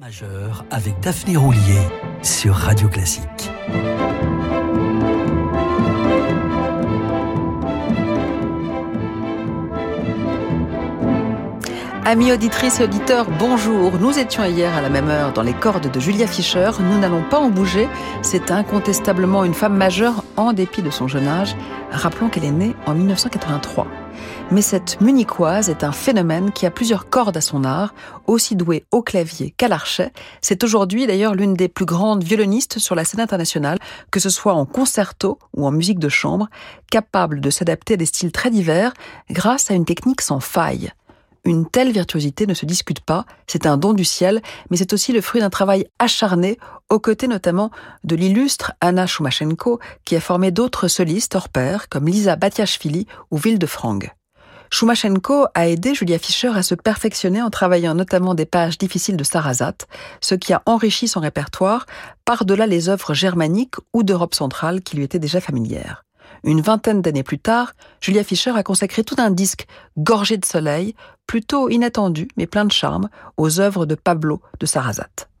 Majeur avec Daphné Roulier sur Radio Classique. Amis auditrices et auditeurs, bonjour. Nous étions hier à la même heure dans les cordes de Julia Fischer. Nous n'allons pas en bouger. C'est incontestablement une femme majeure en dépit de son jeune âge. Rappelons qu'elle est née en 1983. Mais cette munichoise est un phénomène qui a plusieurs cordes à son art, aussi douée au clavier qu'à l'archet. C'est aujourd'hui d'ailleurs l'une des plus grandes violonistes sur la scène internationale, que ce soit en concerto ou en musique de chambre, capable de s'adapter à des styles très divers grâce à une technique sans faille. Une telle virtuosité ne se discute pas, c'est un don du ciel, mais c'est aussi le fruit d'un travail acharné, aux côtés notamment de l'illustre Anna Shumashenko, qui a formé d'autres solistes hors pair, comme Lisa Batiashvili ou Frangue. Shumashenko a aidé Julia Fischer à se perfectionner en travaillant notamment des pages difficiles de Sarasat, ce qui a enrichi son répertoire par-delà les œuvres germaniques ou d'Europe centrale qui lui étaient déjà familières. Une vingtaine d'années plus tard, Julia Fischer a consacré tout un disque gorgé de soleil, plutôt inattendu mais plein de charme, aux œuvres de Pablo de Sarrazat.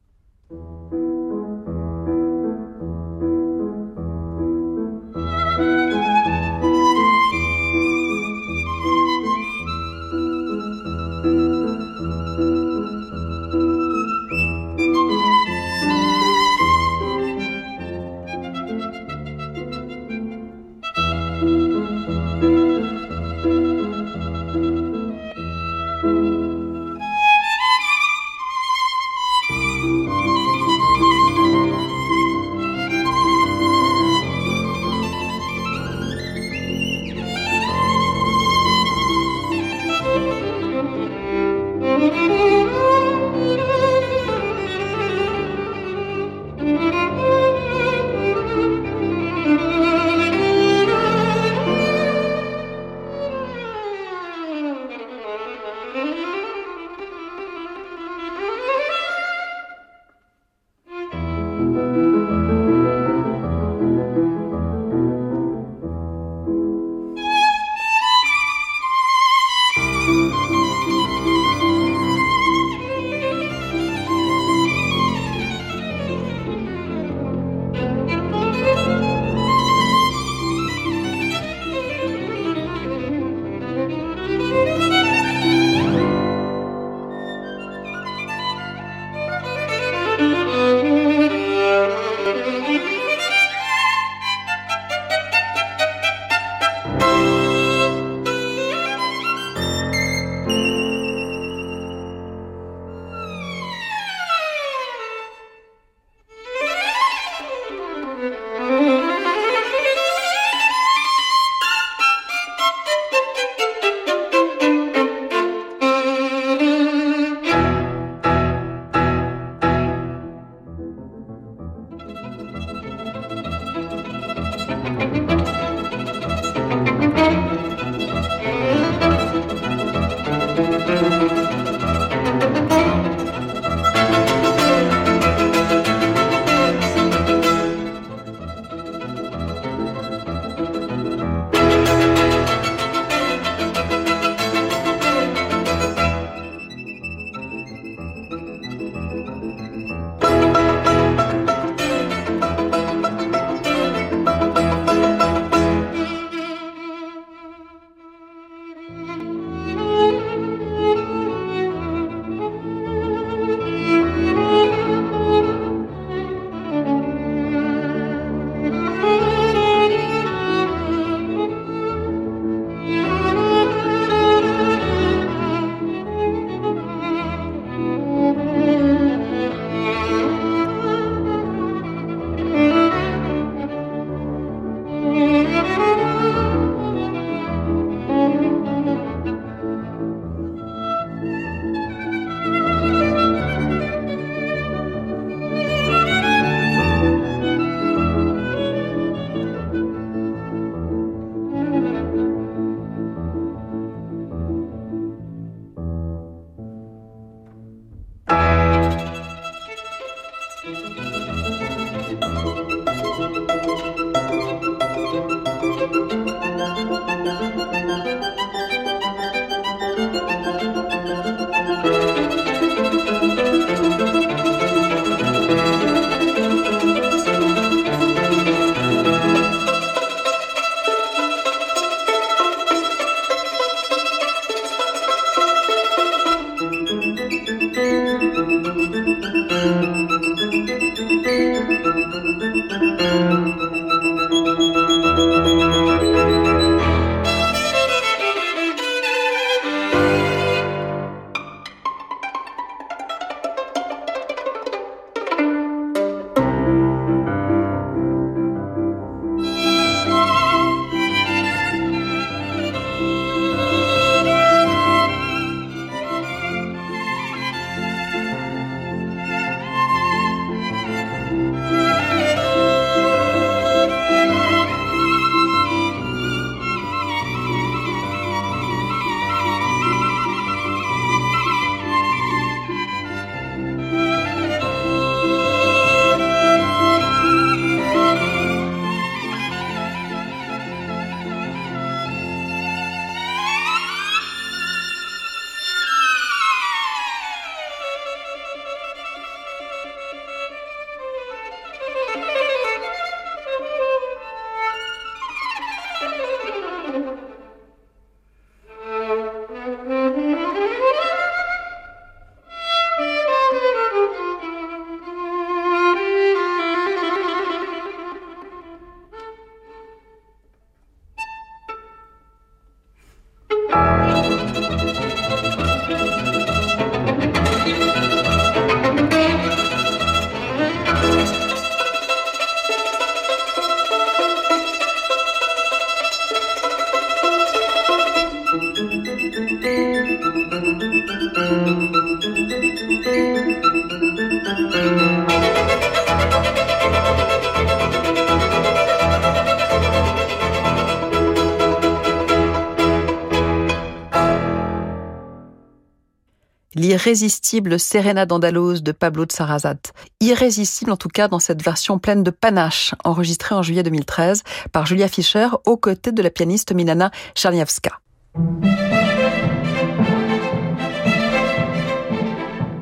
L'irrésistible Serena d'Andalouse de Pablo de Sarrazat. Irrésistible en tout cas dans cette version pleine de panache, enregistrée en juillet 2013 par Julia Fischer aux côtés de la pianiste Milana Czerniawska.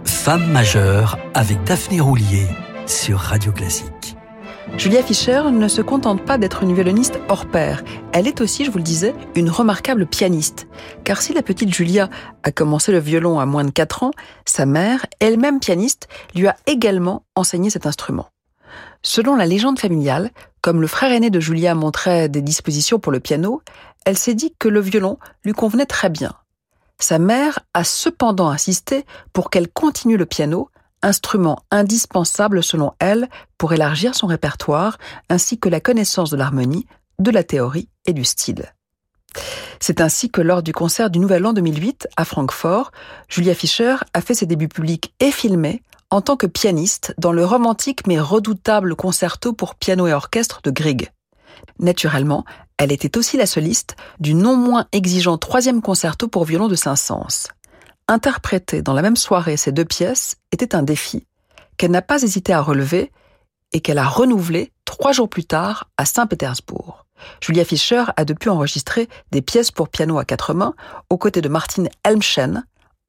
Femme majeure avec Daphné Roulier sur Radio Classique. Julia Fischer ne se contente pas d'être une violoniste hors pair. Elle est aussi, je vous le disais, une remarquable pianiste. Car si la petite Julia a commencé le violon à moins de 4 ans, sa mère, elle-même pianiste, lui a également enseigné cet instrument. Selon la légende familiale, comme le frère aîné de Julia montrait des dispositions pour le piano, elle s'est dit que le violon lui convenait très bien. Sa mère a cependant insisté pour qu'elle continue le piano, instrument indispensable selon elle pour élargir son répertoire, ainsi que la connaissance de l'harmonie, de la théorie et du style. C'est ainsi que lors du concert du Nouvel An 2008 à Francfort, Julia Fischer a fait ses débuts publics et filmés en tant que pianiste dans le romantique mais redoutable concerto pour piano et orchestre de Grieg. Naturellement, elle était aussi la soliste du non moins exigeant troisième concerto pour violon de Saint-Saëns. Interpréter dans la même soirée ces deux pièces était un défi qu'elle n'a pas hésité à relever et qu'elle a renouvelé trois jours plus tard à Saint-Pétersbourg. Julia Fischer a depuis enregistré des pièces pour piano à quatre mains aux côtés de Martin Helmchen,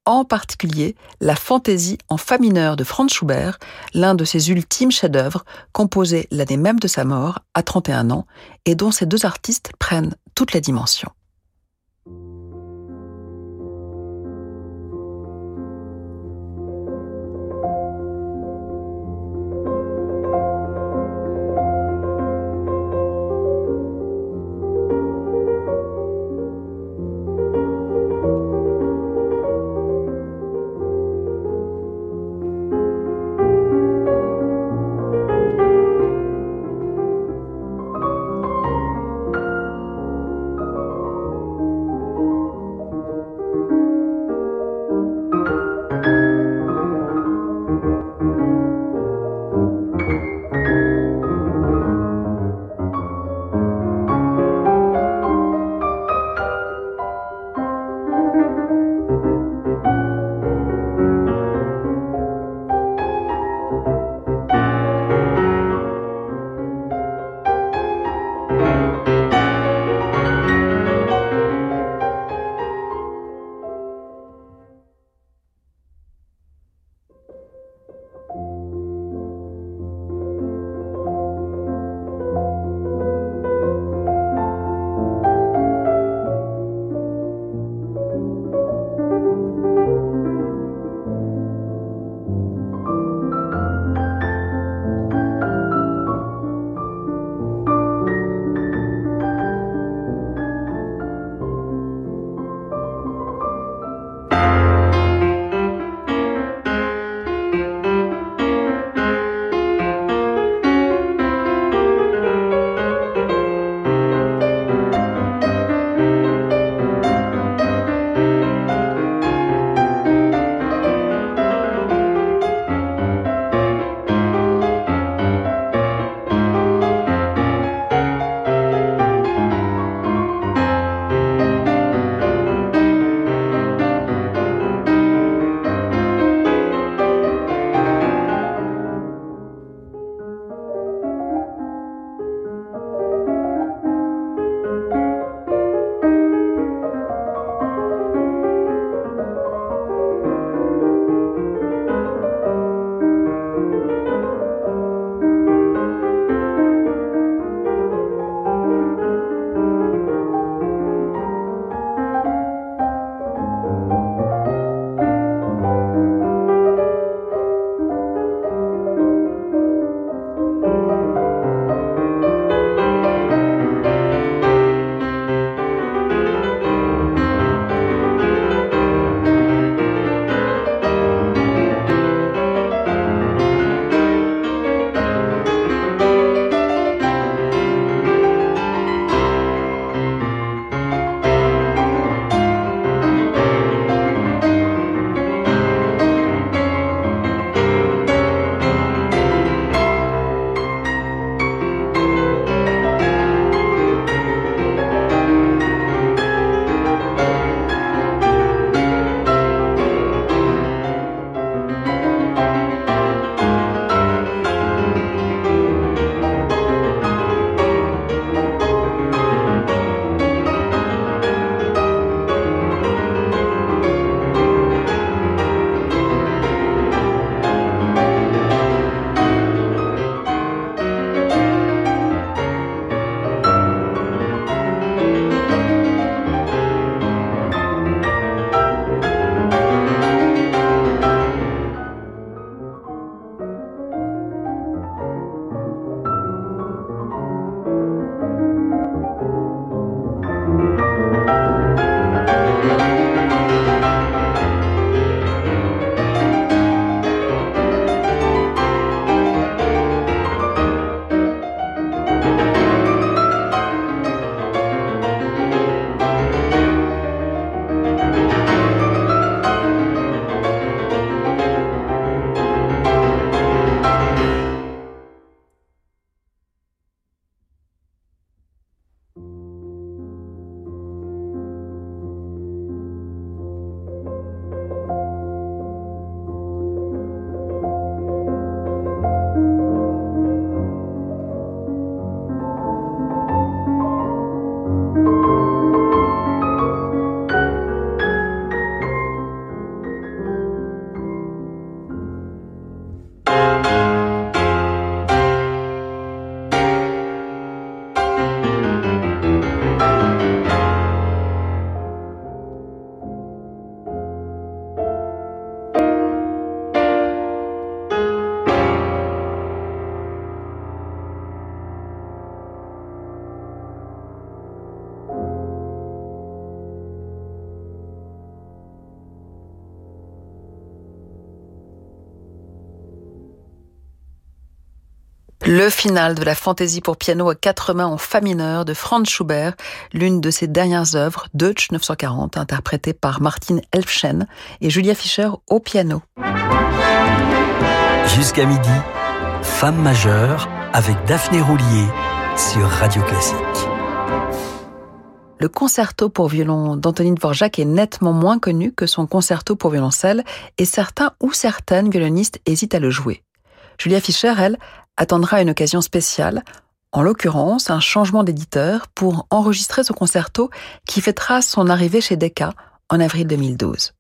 en particulier la fantaisie en fa mineur de Franz Schubert, l'un de ses ultimes chefs-d'œuvre, composé l'année même de sa mort, à 31 ans, et dont ces deux artistes prennent toutes les dimensions. Le final de la fantaisie pour piano à quatre mains en fa mineur de Franz Schubert, l'une de ses dernières œuvres, Deutsch 940, interprétée par Martin Elfschen et Julia Fischer au piano. Jusqu'à midi, Femme majeure avec Daphné Roulier sur Radio Classique. Le concerto pour violon d'Antonin Dvorak est nettement moins connu que son concerto pour violoncelle et certains ou certaines violonistes hésitent à le jouer. Julia Fischer, elle, attendra une occasion spéciale, en l'occurrence un changement d'éditeur pour enregistrer ce concerto qui fêtera son arrivée chez Decca en avril 2012.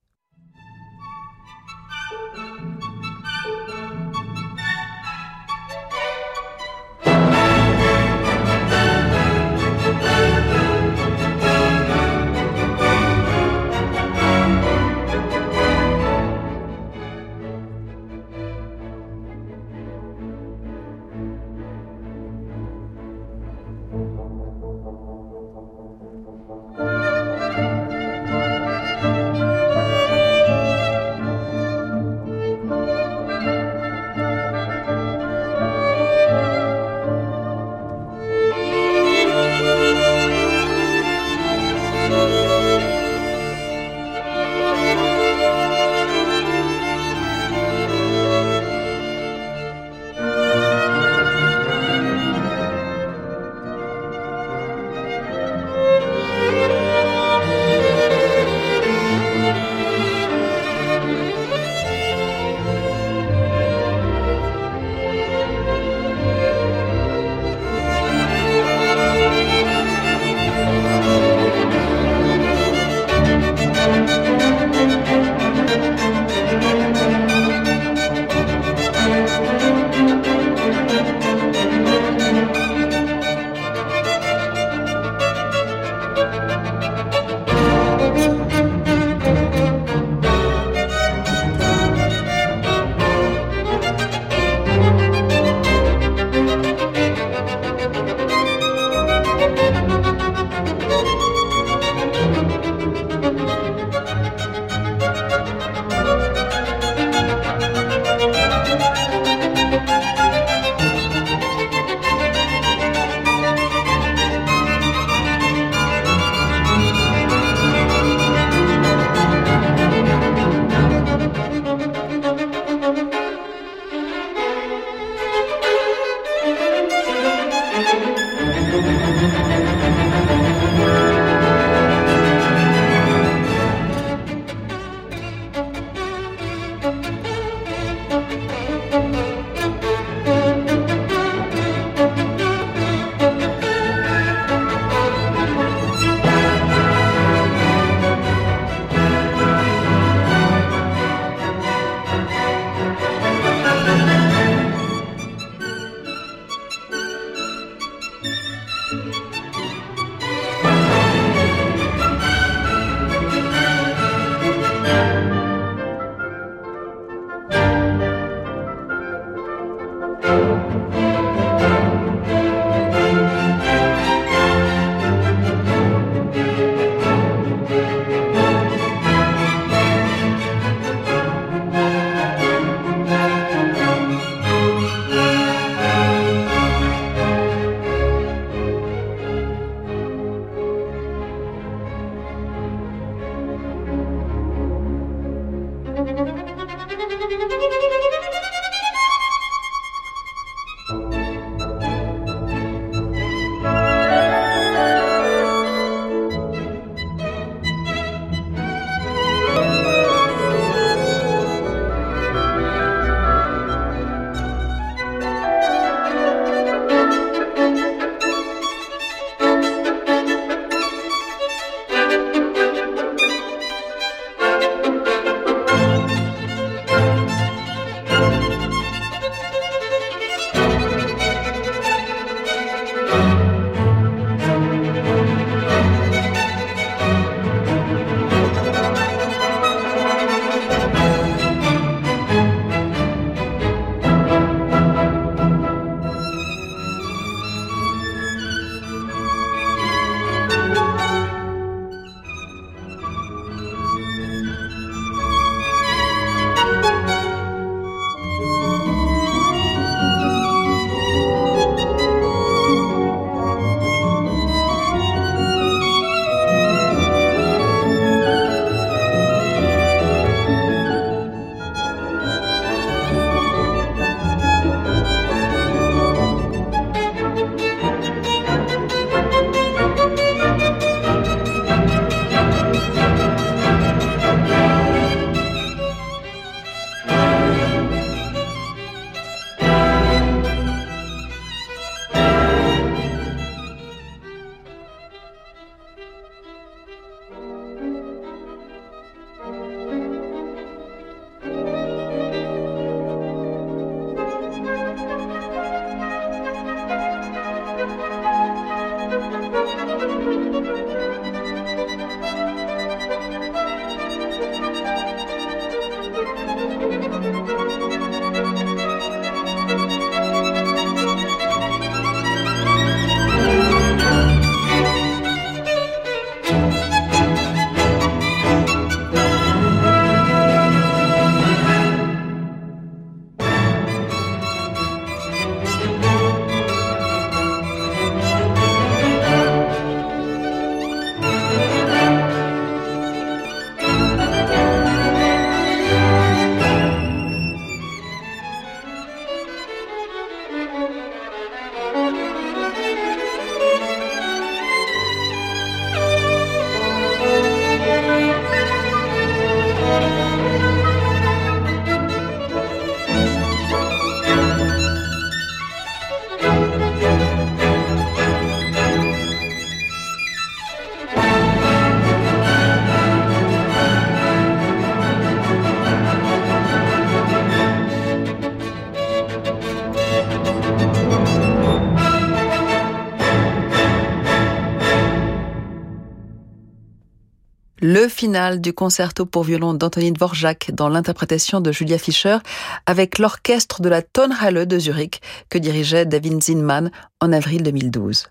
Du concerto pour violon d'Anthony Dvorak dans l'interprétation de Julia Fischer avec l'orchestre de la Tonhalle de Zurich que dirigeait David Zinman en avril 2012.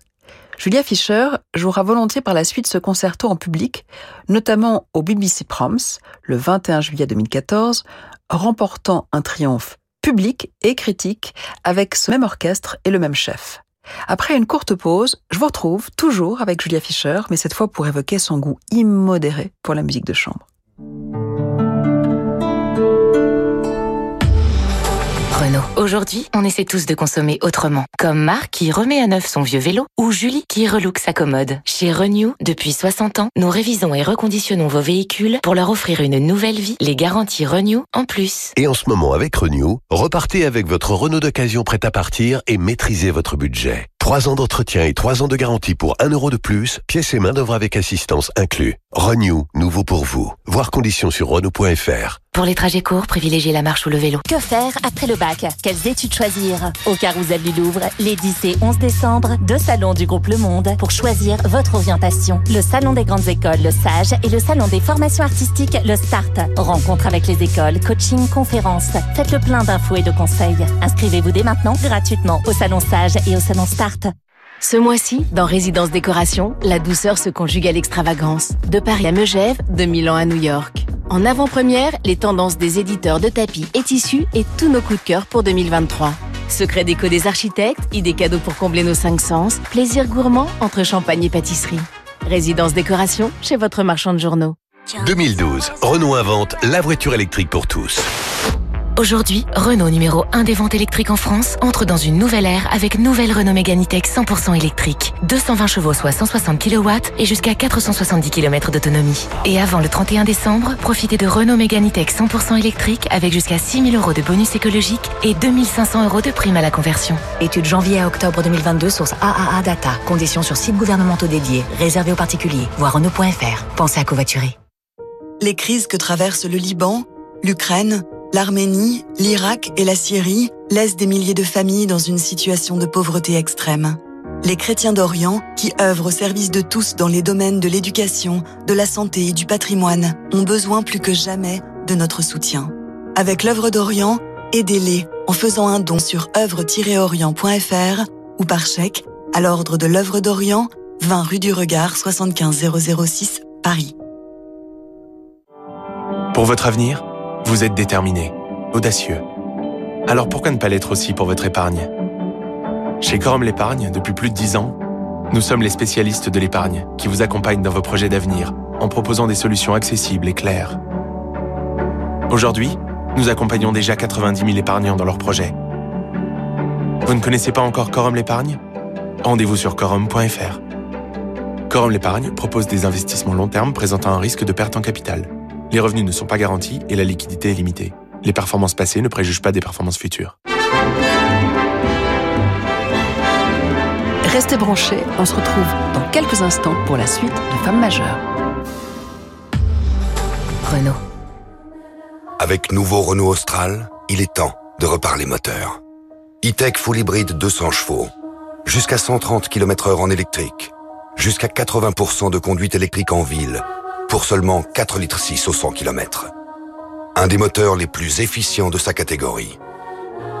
Julia Fischer jouera volontiers par la suite ce concerto en public, notamment au BBC Proms le 21 juillet 2014, remportant un triomphe public et critique avec ce même orchestre et le même chef. Après une courte pause, je vous retrouve toujours avec Julia Fischer, mais cette fois pour évoquer son goût immodéré pour la musique de chambre. Aujourd'hui, on essaie tous de consommer autrement. Comme Marc qui remet à neuf son vieux vélo ou Julie qui relook sa commode. Chez Renew, depuis 60 ans, nous révisons et reconditionnons vos véhicules pour leur offrir une nouvelle vie, les garanties Renew en plus. Et en ce moment avec Renew, repartez avec votre Renault d'occasion prêt à partir et maîtrisez votre budget. 3 ans d'entretien et 3 ans de garantie pour 1 euro de plus, pièces et main d'œuvre avec assistance inclus. Renew, nouveau pour vous. Voir conditions sur Renault.fr. Pour les trajets courts, privilégiez la marche ou le vélo. Que faire après le bac? Quelles études choisir? Au Carousel du Louvre, les 10 et 11 décembre, deux salons du groupe Le Monde pour choisir votre orientation. Le salon des grandes écoles, le SAGE, et le salon des formations artistiques, le START. Rencontre avec les écoles, coaching, conférences. Faites le plein d'infos et de conseils. Inscrivez-vous dès maintenant gratuitement au salon SAGE et au salon START. Ce mois-ci, dans Résidence Décoration, la douceur se conjugue à l'extravagance. De Paris à Megève, de Milan à New York. En avant-première, les tendances des éditeurs de tapis et tissus et tous nos coups de cœur pour 2023. Secret déco des architectes, idées cadeaux pour combler nos cinq sens, plaisir gourmand entre champagne et pâtisserie. Résidence Décoration chez votre marchand de journaux. 2012, Renault invente la voiture électrique pour tous. Aujourd'hui, Renault numéro 1 des ventes électriques en France entre dans une nouvelle ère avec nouvelle Renault Mégane E-Tech 100% électrique. 220 chevaux soit 160 kW et jusqu'à 470 km d'autonomie. Et avant le 31 décembre, profitez de Renault Mégane E-Tech 100% électrique avec jusqu'à 6000 euros de bonus écologique et 2500 euros de prime à la conversion. Étude janvier à octobre 2022, source AAA Data. Conditions sur sites gouvernementaux dédiés, réservés aux particuliers. Voir Renault.fr. Pensez à covoiturer. Les crises que traversent le Liban, l'Ukraine, l'Arménie, l'Irak et la Syrie laissent des milliers de familles dans une situation de pauvreté extrême. Les chrétiens d'Orient, qui œuvrent au service de tous dans les domaines de l'éducation, de la santé et du patrimoine, ont besoin plus que jamais de notre soutien. Avec l'œuvre d'Orient, aidez-les en faisant un don sur œuvre-orient.fr ou par chèque à l'ordre de l'œuvre d'Orient, 20 rue du Regard 75 006 Paris. Pour votre avenir, vous êtes déterminé, audacieux. Alors pourquoi ne pas l'être aussi pour votre épargne? Chez Corum l'épargne, depuis plus de 10 ans, nous sommes les spécialistes de l'épargne qui vous accompagnent dans vos projets d'avenir en proposant des solutions accessibles et claires. Aujourd'hui, nous accompagnons déjà 90 000 épargnants dans leurs projets. Vous ne connaissez pas encore Corum l'épargne? Rendez-vous sur corum.fr. Corum l'épargne propose des investissements long terme présentant un risque de perte en capital. Les revenus ne sont pas garantis et la liquidité est limitée. Les performances passées ne préjugent pas des performances futures. Restez branchés, on se retrouve dans quelques instants pour la suite de Femmes majeures. Renault. Avec nouveau Renault Austral, il est temps de reparler moteur. E-Tech Full Hybrid 200 chevaux, jusqu'à 130 km heure en électrique, jusqu'à 80% de conduite électrique en ville, pour seulement 4 litres 6 au 100 km. Un des moteurs les plus efficients de sa catégorie.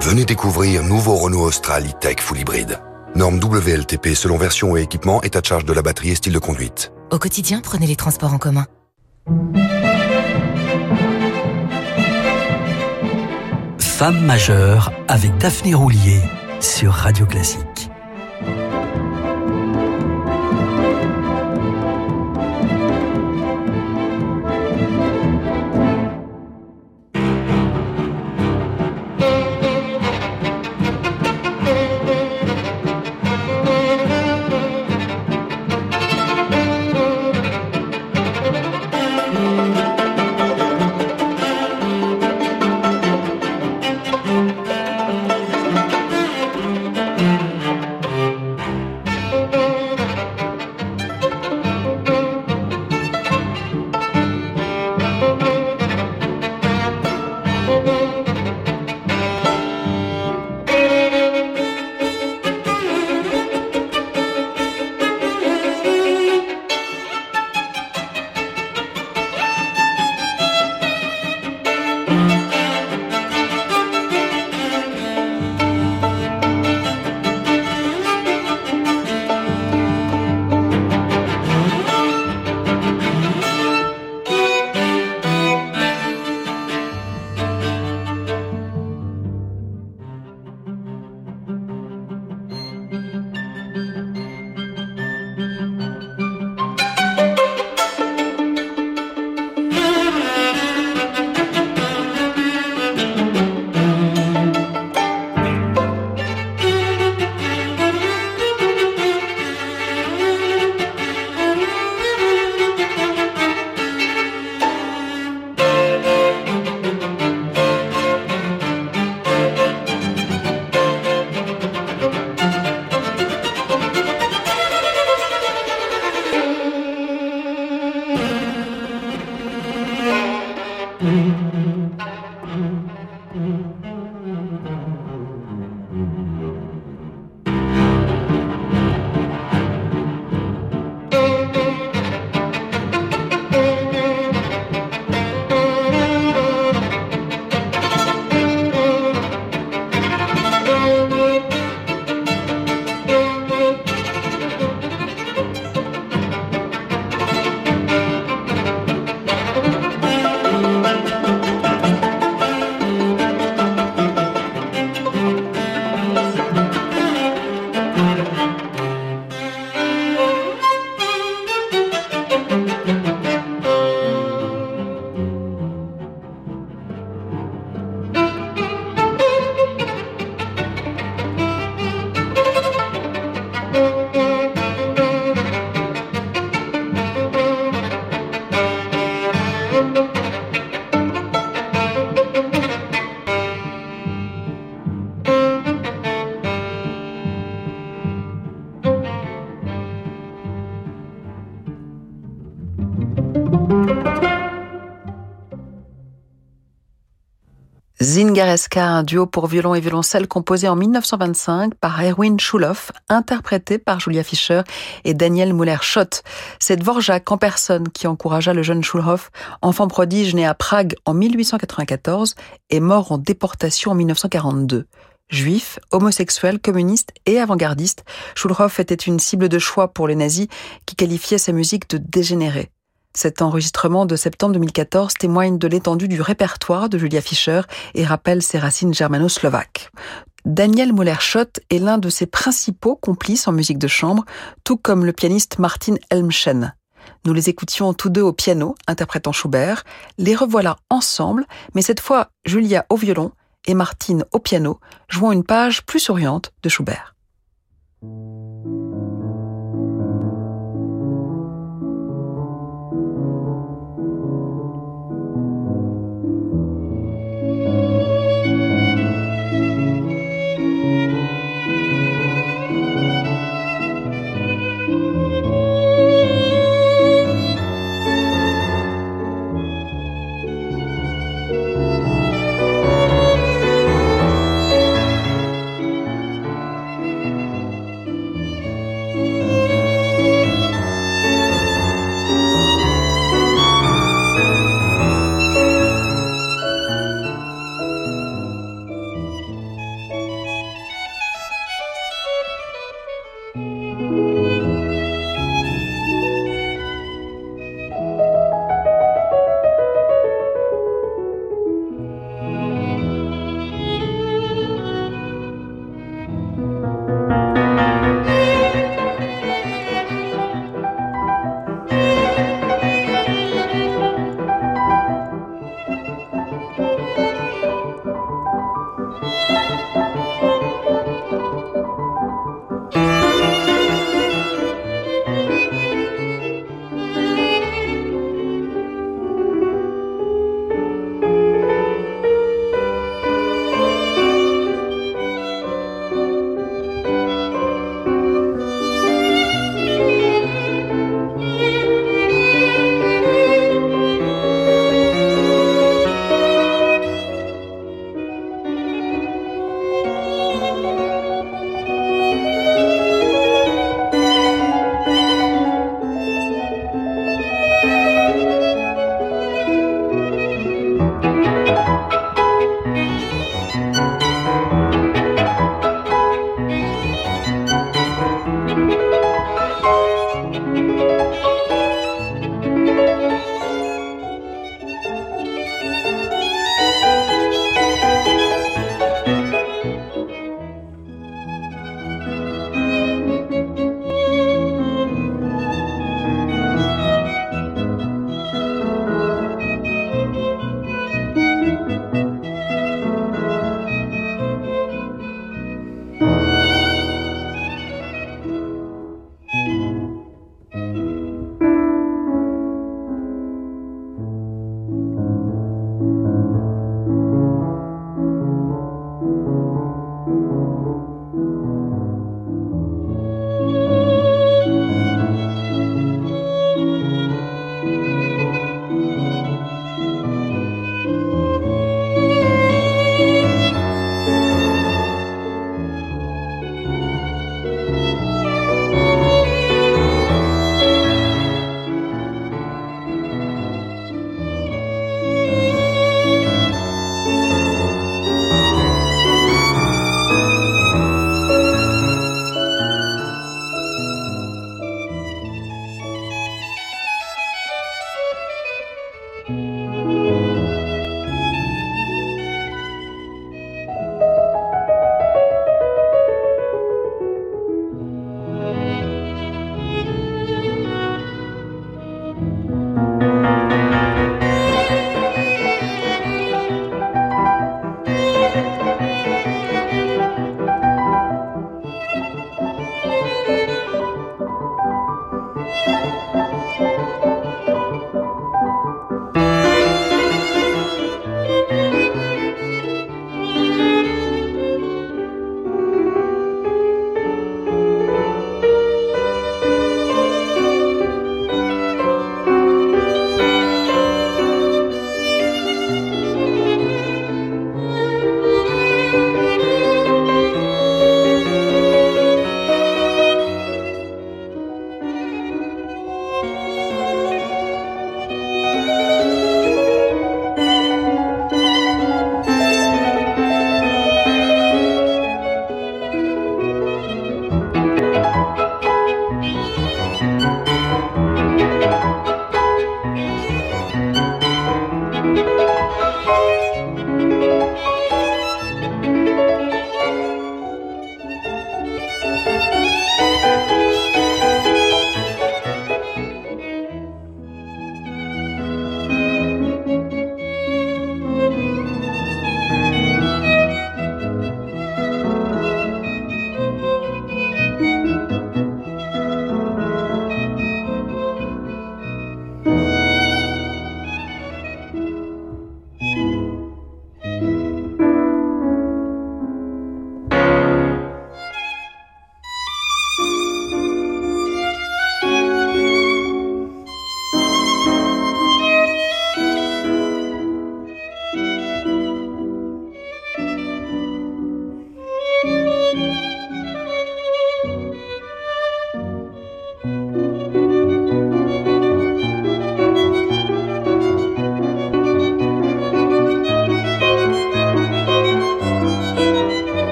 Venez découvrir nouveau Renault Austral e-Tech Full Hybrid. Norme WLTP selon version et équipement, état de charge de la batterie et style de conduite. Au quotidien, prenez les transports en commun. Femme majeure avec Daphné Roulier sur Radio Classique. Zingareska, un duo pour violon et violoncelle composé en 1925 par Erwin Schulhoff, interprété par Julia Fischer et Daniel Muller-Schott. C'est Dvorak en personne qui encouragea le jeune Schulhoff, enfant prodige né à Prague en 1894 et mort en déportation en 1942. Juif, homosexuel, communiste et avant-gardiste, Schulhoff était une cible de choix pour les nazis qui qualifiaient sa musique de dégénérée. Cet enregistrement de septembre 2014 témoigne de l'étendue du répertoire de Julia Fischer et rappelle ses racines germano-slovaques. Daniel Muller-Schott est l'un de ses principaux complices en musique de chambre, tout comme le pianiste Martin Elmschen. Nous les écoutions tous deux au piano, interprétant Schubert. Les revoilà ensemble, mais cette fois Julia au violon et Martine au piano, jouant une page plus souriante de Schubert.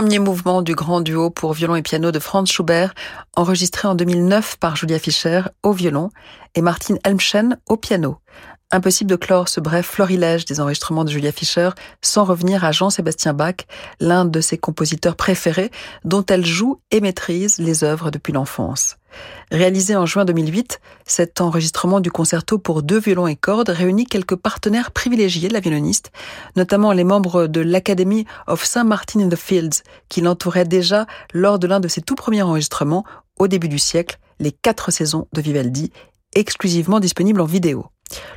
Premier mouvement du grand duo pour violon et piano de Franz Schubert, enregistré en 2009 par Julia Fischer au violon et Martin Elmschen au piano. Impossible de clore ce bref florilège des enregistrements de Julia Fischer sans revenir à Jean-Sébastien Bach, l'un de ses compositeurs préférés, dont elle joue et maîtrise les œuvres depuis l'enfance. Réalisé en juin 2008, cet enregistrement du concerto pour deux violons et cordes réunit quelques partenaires privilégiés de la violoniste, notamment les membres de l'Academy of Saint Martin in the Fields, qui l'entouraient déjà lors de l'un de ses tout premiers enregistrements au début du siècle, les quatre saisons de Vivaldi, exclusivement disponibles en vidéo.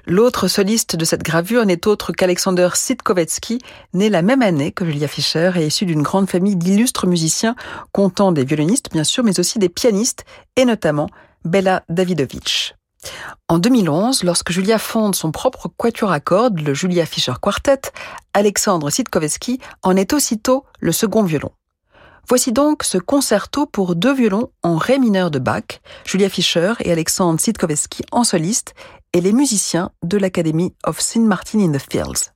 L'autre soliste de cette gravure n'est autre qu'Alexander Sitkovetsky, né la même année que Julia Fischer et issu d'une grande famille d'illustres musiciens, comptant des violonistes bien sûr, mais aussi des pianistes, et notamment Bella Davidovich. En 2011, lorsque Julia fonde son propre quatuor à cordes, le Julia Fischer Quartet, Alexandre Sitkovetsky en est aussitôt le second violon. Voici donc ce concerto pour deux violons en ré mineur de Bach, Julia Fischer et Alexandre Sitkovetsky en soliste, et les musiciens de l'Academy of St. Martin in the Fields.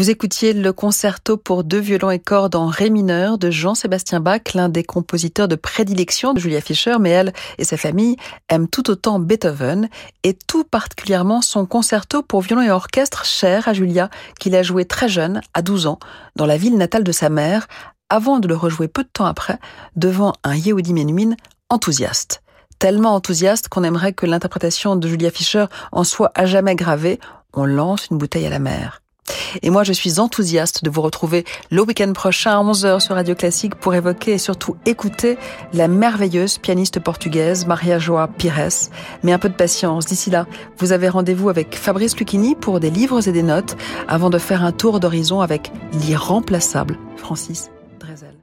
Vous écoutiez le concerto pour deux violons et cordes en ré mineur de Jean-Sébastien Bach, l'un des compositeurs de prédilection de Julia Fischer, mais elle et sa famille aiment tout autant Beethoven et tout particulièrement son concerto pour violon et orchestre cher à Julia, qu'il a joué très jeune, à 12 ans, dans la ville natale de sa mère, avant de le rejouer peu de temps après, devant un Yehudi Menuhin enthousiaste tellement enthousiaste qu'on aimerait que l'interprétation de Julia Fischer en soit à jamais gravée. On lance une bouteille à la mer. Et moi, je suis enthousiaste de vous retrouver le week-end prochain à 11h sur Radio Classique pour évoquer et surtout écouter la merveilleuse pianiste portugaise Maria Joa Pires. Mais un peu de patience. D'ici là, vous avez rendez-vous avec Fabrice Lucchini pour des livres et des notes avant de faire un tour d'horizon avec l'irremplaçable Francis Drezel.